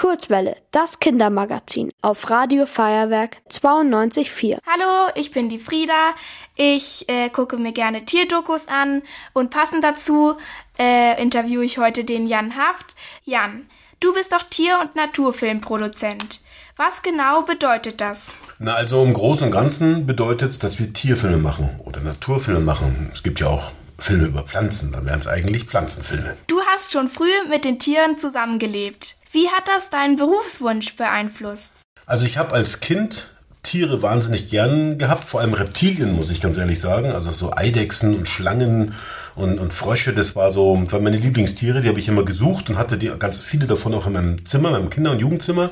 Kurzwelle, das Kindermagazin auf Radio Feuerwerk 92.4. Hallo, ich bin die Frieda. Ich äh, gucke mir gerne Tierdokus an und passend dazu äh, interviewe ich heute den Jan Haft. Jan, du bist doch Tier- und Naturfilmproduzent. Was genau bedeutet das? Na, also im Großen und Ganzen bedeutet es, dass wir Tierfilme machen oder Naturfilme machen. Es gibt ja auch Filme über Pflanzen, dann wären es eigentlich Pflanzenfilme. Du hast schon früh mit den Tieren zusammengelebt. Wie hat das deinen Berufswunsch beeinflusst? Also ich habe als Kind Tiere wahnsinnig gern gehabt, vor allem Reptilien, muss ich ganz ehrlich sagen. Also so Eidechsen und Schlangen und, und Frösche, das war so, das waren meine Lieblingstiere, die habe ich immer gesucht und hatte die, ganz viele davon auch in meinem Zimmer, meinem Kinder- und Jugendzimmer.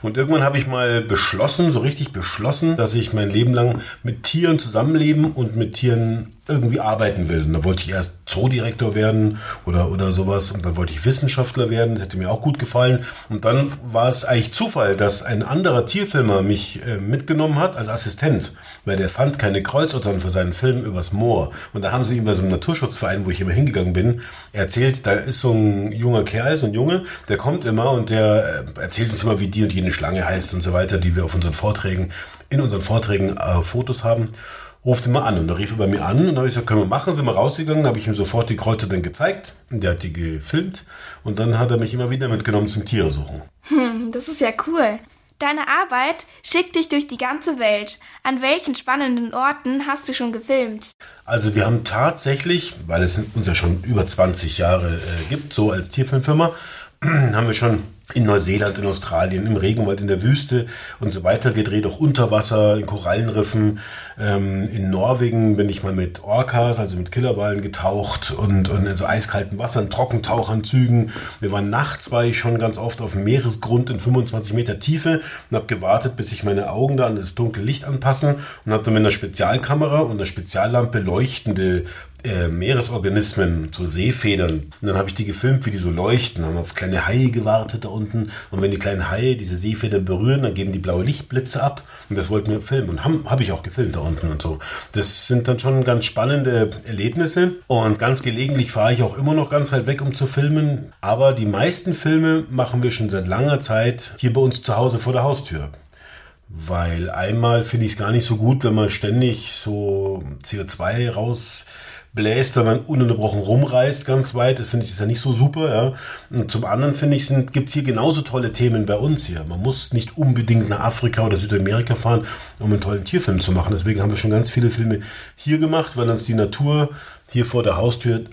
Und irgendwann habe ich mal beschlossen, so richtig beschlossen, dass ich mein Leben lang mit Tieren zusammenleben und mit Tieren irgendwie arbeiten will. Und da wollte ich erst Zoodirektor werden oder, oder sowas und dann wollte ich Wissenschaftler werden. Das hätte mir auch gut gefallen. Und dann war es eigentlich Zufall, dass ein anderer Tierfilmer mich äh, mitgenommen hat als Assistent, weil der fand keine Kreuzortern für seinen Film übers Moor. Und da haben sie ihm bei so einem Naturschutzverein, wo ich immer hingegangen bin, erzählt, da ist so ein junger Kerl, so ein Junge, der kommt immer und der äh, erzählt uns immer, wie die und jene Schlange heißt und so weiter, die wir auf unseren Vorträgen, in unseren Vorträgen äh, Fotos haben ruft ihn mal an. Und da rief er bei mir an und dann habe ich gesagt, können wir machen, sind wir rausgegangen, habe ich ihm sofort die Kreuze dann gezeigt und der hat die gefilmt und dann hat er mich immer wieder mitgenommen zum Tiere suchen. Hm, das ist ja cool. Deine Arbeit schickt dich durch die ganze Welt. An welchen spannenden Orten hast du schon gefilmt? Also wir haben tatsächlich, weil es uns ja schon über 20 Jahre äh, gibt, so als Tierfilmfirma, haben wir schon in Neuseeland, in Australien, im Regenwald, in der Wüste und so weiter gedreht, auch unter Wasser, in Korallenriffen. Ähm, in Norwegen bin ich mal mit Orcas, also mit Killerballen getaucht und, und in so eiskaltem Wasser, in Trockentauchanzügen. Wir waren nachts, war ich schon ganz oft auf dem Meeresgrund in 25 Meter Tiefe und habe gewartet, bis sich meine Augen da an das dunkle Licht anpassen und habe dann mit einer Spezialkamera und einer Speziallampe leuchtende äh, Meeresorganismen, so Seefedern. Und dann habe ich die gefilmt, wie die so leuchten, haben auf kleine Haie gewartet unten. Und wenn die kleinen Haie diese Seefedern berühren, dann geben die blaue Lichtblitze ab. Und das wollten wir filmen. Und habe hab ich auch gefilmt da unten und so. Das sind dann schon ganz spannende Erlebnisse. Und ganz gelegentlich fahre ich auch immer noch ganz weit weg, um zu filmen. Aber die meisten Filme machen wir schon seit langer Zeit hier bei uns zu Hause vor der Haustür. Weil einmal finde ich es gar nicht so gut, wenn man ständig so CO2 raus bläst, wenn man ununterbrochen rumreist ganz weit. Das finde ich ist ja nicht so super. Ja. Und zum anderen finde ich, gibt es hier genauso tolle Themen bei uns hier. Man muss nicht unbedingt nach Afrika oder Südamerika fahren, um einen tollen Tierfilm zu machen. Deswegen haben wir schon ganz viele Filme hier gemacht, weil uns die Natur hier vor der Haustür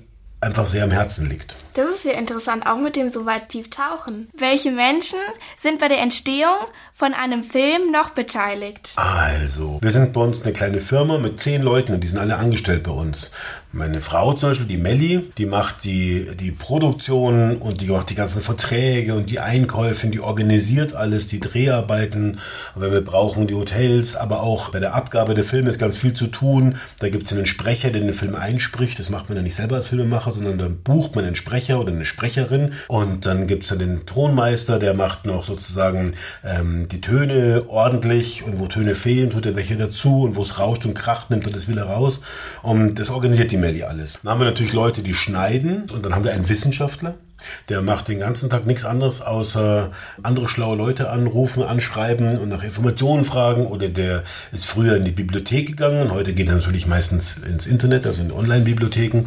einfach sehr am Herzen liegt. Das ist sehr interessant, auch mit dem so weit tief tauchen. Welche Menschen sind bei der Entstehung von einem Film noch beteiligt? Also, wir sind bei uns eine kleine Firma mit zehn Leuten und die sind alle angestellt bei uns. Meine Frau zum Beispiel, die Melli, die macht die, die Produktion und die macht die ganzen Verträge und die Einkäufe, die organisiert alles, die Dreharbeiten, wenn wir brauchen die Hotels, aber auch bei der Abgabe der Filme ist ganz viel zu tun. Da gibt es einen Sprecher, der den Film einspricht. Das macht man ja nicht selber als Filmemacher, sondern dann bucht man einen Sprecher oder eine Sprecherin. Und dann gibt es dann den Tonmeister, der macht noch sozusagen ähm, die Töne ordentlich. Und wo Töne fehlen, tut er welche dazu. Und wo es rauscht und kracht, nimmt er das wieder raus. Und das organisiert die Melli alles. Dann haben wir natürlich Leute, die schneiden. Und dann haben wir einen Wissenschaftler, der macht den ganzen Tag nichts anderes, außer andere schlaue Leute anrufen, anschreiben und nach Informationen fragen. Oder der ist früher in die Bibliothek gegangen und heute geht er natürlich meistens ins Internet, also in Online-Bibliotheken.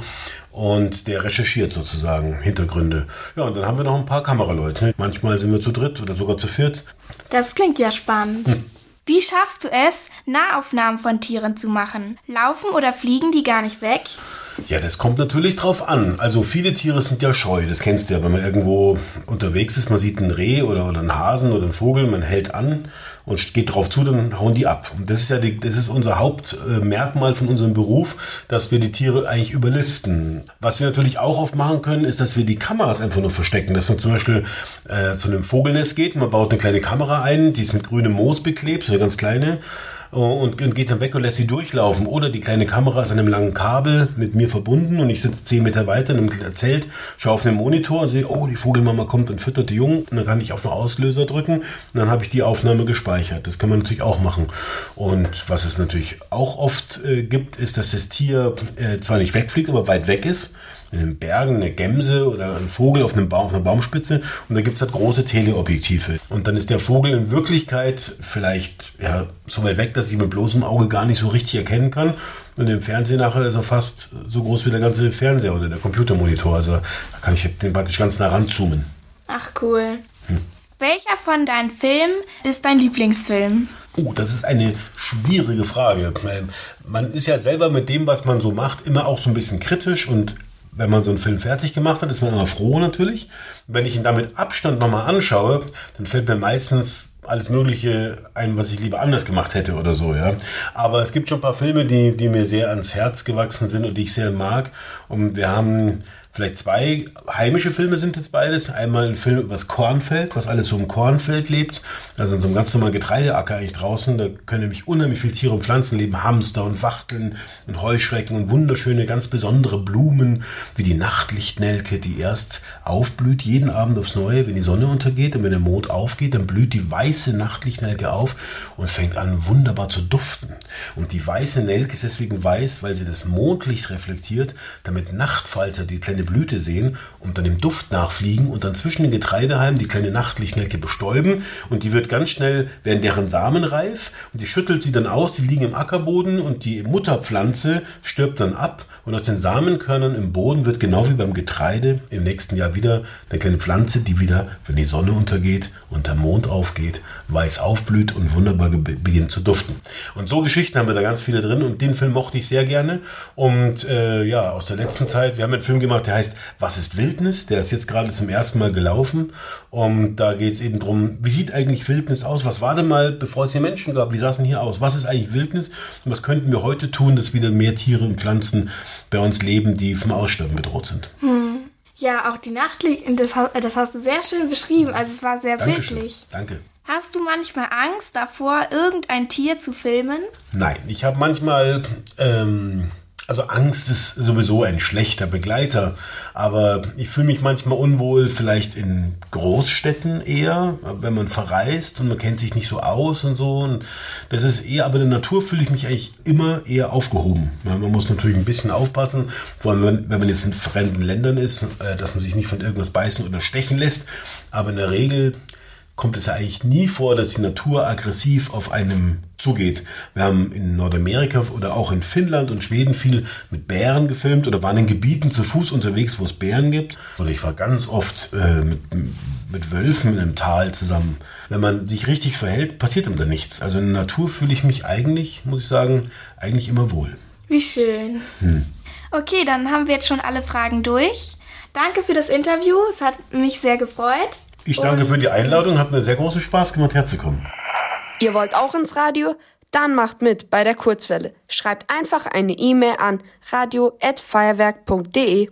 Und der recherchiert sozusagen Hintergründe. Ja, und dann haben wir noch ein paar Kameraleute. Manchmal sind wir zu dritt oder sogar zu viert. Das klingt ja spannend. Hm. Wie schaffst du es, Nahaufnahmen von Tieren zu machen? Laufen oder fliegen die gar nicht weg? Ja, das kommt natürlich drauf an. Also viele Tiere sind ja scheu. Das kennst du ja, wenn man irgendwo unterwegs ist, man sieht einen Reh oder, oder einen Hasen oder einen Vogel, man hält an und geht drauf zu, dann hauen die ab. Und das ist ja die, das ist unser Hauptmerkmal von unserem Beruf, dass wir die Tiere eigentlich überlisten. Was wir natürlich auch oft machen können, ist, dass wir die Kameras einfach nur verstecken. Dass man zum Beispiel äh, zu einem Vogelnest geht, man baut eine kleine Kamera ein, die ist mit grünem Moos beklebt, so eine ganz kleine und, geht dann weg und lässt sie durchlaufen. Oder die kleine Kamera ist an einem langen Kabel mit mir verbunden und ich sitze zehn Meter weiter in einem Zelt, schaue auf den Monitor und sehe, oh, die Vogelmama kommt und füttert die Jungen. Und dann kann ich auf den Auslöser drücken und dann habe ich die Aufnahme gespeichert. Das kann man natürlich auch machen. Und was es natürlich auch oft äh, gibt, ist, dass das Tier äh, zwar nicht wegfliegt, aber weit weg ist. In den Bergen eine Gämse oder ein Vogel auf, einem Baum, auf einer Baumspitze und da gibt es halt große Teleobjektive. Und dann ist der Vogel in Wirklichkeit vielleicht ja, so weit weg, dass ich ihn mit bloßem Auge gar nicht so richtig erkennen kann. Und im Fernsehen nachher ist er fast so groß wie der ganze Fernseher oder der Computermonitor. Also da kann ich den praktisch ganz nah ranzoomen. Ach cool. Hm. Welcher von deinen Filmen ist dein Lieblingsfilm? Oh, das ist eine schwierige Frage. Man ist ja selber mit dem, was man so macht, immer auch so ein bisschen kritisch und wenn man so einen Film fertig gemacht hat, ist man immer froh natürlich. Wenn ich ihn damit Abstand nochmal anschaue, dann fällt mir meistens alles Mögliche ein, was ich lieber anders gemacht hätte oder so, ja. Aber es gibt schon ein paar Filme, die, die mir sehr ans Herz gewachsen sind und die ich sehr mag. Und wir haben vielleicht zwei heimische Filme sind es beides. Einmal ein Film über das Kornfeld, was alles so im Kornfeld lebt. Also in so einem ganz normalen Getreideacker eigentlich draußen. Da können nämlich unheimlich viele Tiere und Pflanzen leben. Hamster und Wachteln und Heuschrecken und wunderschöne, ganz besondere Blumen, wie die Nachtlichtnelke, die erst aufblüht, jeden Abend aufs Neue, wenn die Sonne untergeht und wenn der Mond aufgeht, dann blüht die weiße Nachtlichtnelke auf und fängt an wunderbar zu duften. Und die weiße Nelke ist deswegen weiß, weil sie das Mondlicht reflektiert, damit Nachtfalter die kleine Blüte sehen und dann im Duft nachfliegen und dann zwischen den Getreidehalmen die kleine Nachtlichtnelke bestäuben und die wird ganz schnell, werden deren Samen reif und die schüttelt sie dann aus, die liegen im Ackerboden und die Mutterpflanze stirbt dann ab und aus den Samenkörnern im Boden wird genau wie beim Getreide im nächsten Jahr wieder eine kleine Pflanze, die wieder, wenn die Sonne untergeht und der Mond aufgeht, weiß aufblüht und wunderbar beginnt zu duften. Und so Geschichten haben wir da ganz viele drin und den Film mochte ich sehr gerne und äh, ja, aus der letzten Zeit, wir haben einen Film gemacht, der der heißt Was ist Wildnis? Der ist jetzt gerade zum ersten Mal gelaufen. Und da geht es eben darum, wie sieht eigentlich Wildnis aus? Was war denn mal, bevor es hier Menschen gab? Wie sah es denn hier aus? Was ist eigentlich Wildnis? Und was könnten wir heute tun, dass wieder mehr Tiere und Pflanzen bei uns leben, die vom Aussterben bedroht sind? Hm. Ja, auch die Nachtlicht, das, das hast du sehr schön beschrieben. Also es war sehr Dankeschön. bildlich. Danke. Hast du manchmal Angst davor, irgendein Tier zu filmen? Nein, ich habe manchmal ähm, also Angst ist sowieso ein schlechter Begleiter, aber ich fühle mich manchmal unwohl, vielleicht in Großstädten eher, wenn man verreist und man kennt sich nicht so aus und so. Und das ist eher, aber in der Natur fühle ich mich eigentlich immer eher aufgehoben. Man muss natürlich ein bisschen aufpassen, vor allem wenn man jetzt in fremden Ländern ist, äh, dass man sich nicht von irgendwas beißen oder stechen lässt. Aber in der Regel kommt es ja eigentlich nie vor, dass die Natur aggressiv auf einem zugeht. Wir haben in Nordamerika oder auch in Finnland und Schweden viel mit Bären gefilmt oder waren in Gebieten zu Fuß unterwegs, wo es Bären gibt. Oder ich war ganz oft äh, mit, mit Wölfen in einem Tal zusammen. Wenn man sich richtig verhält, passiert ihm da nichts. Also in der Natur fühle ich mich eigentlich, muss ich sagen, eigentlich immer wohl. Wie schön. Hm. Okay, dann haben wir jetzt schon alle Fragen durch. Danke für das Interview. Es hat mich sehr gefreut. Ich danke für die Einladung, hat mir sehr großen Spaß gemacht, herzukommen. Ihr wollt auch ins Radio? Dann macht mit bei der Kurzwelle. Schreibt einfach eine E-Mail an radio@feuerwerk.de.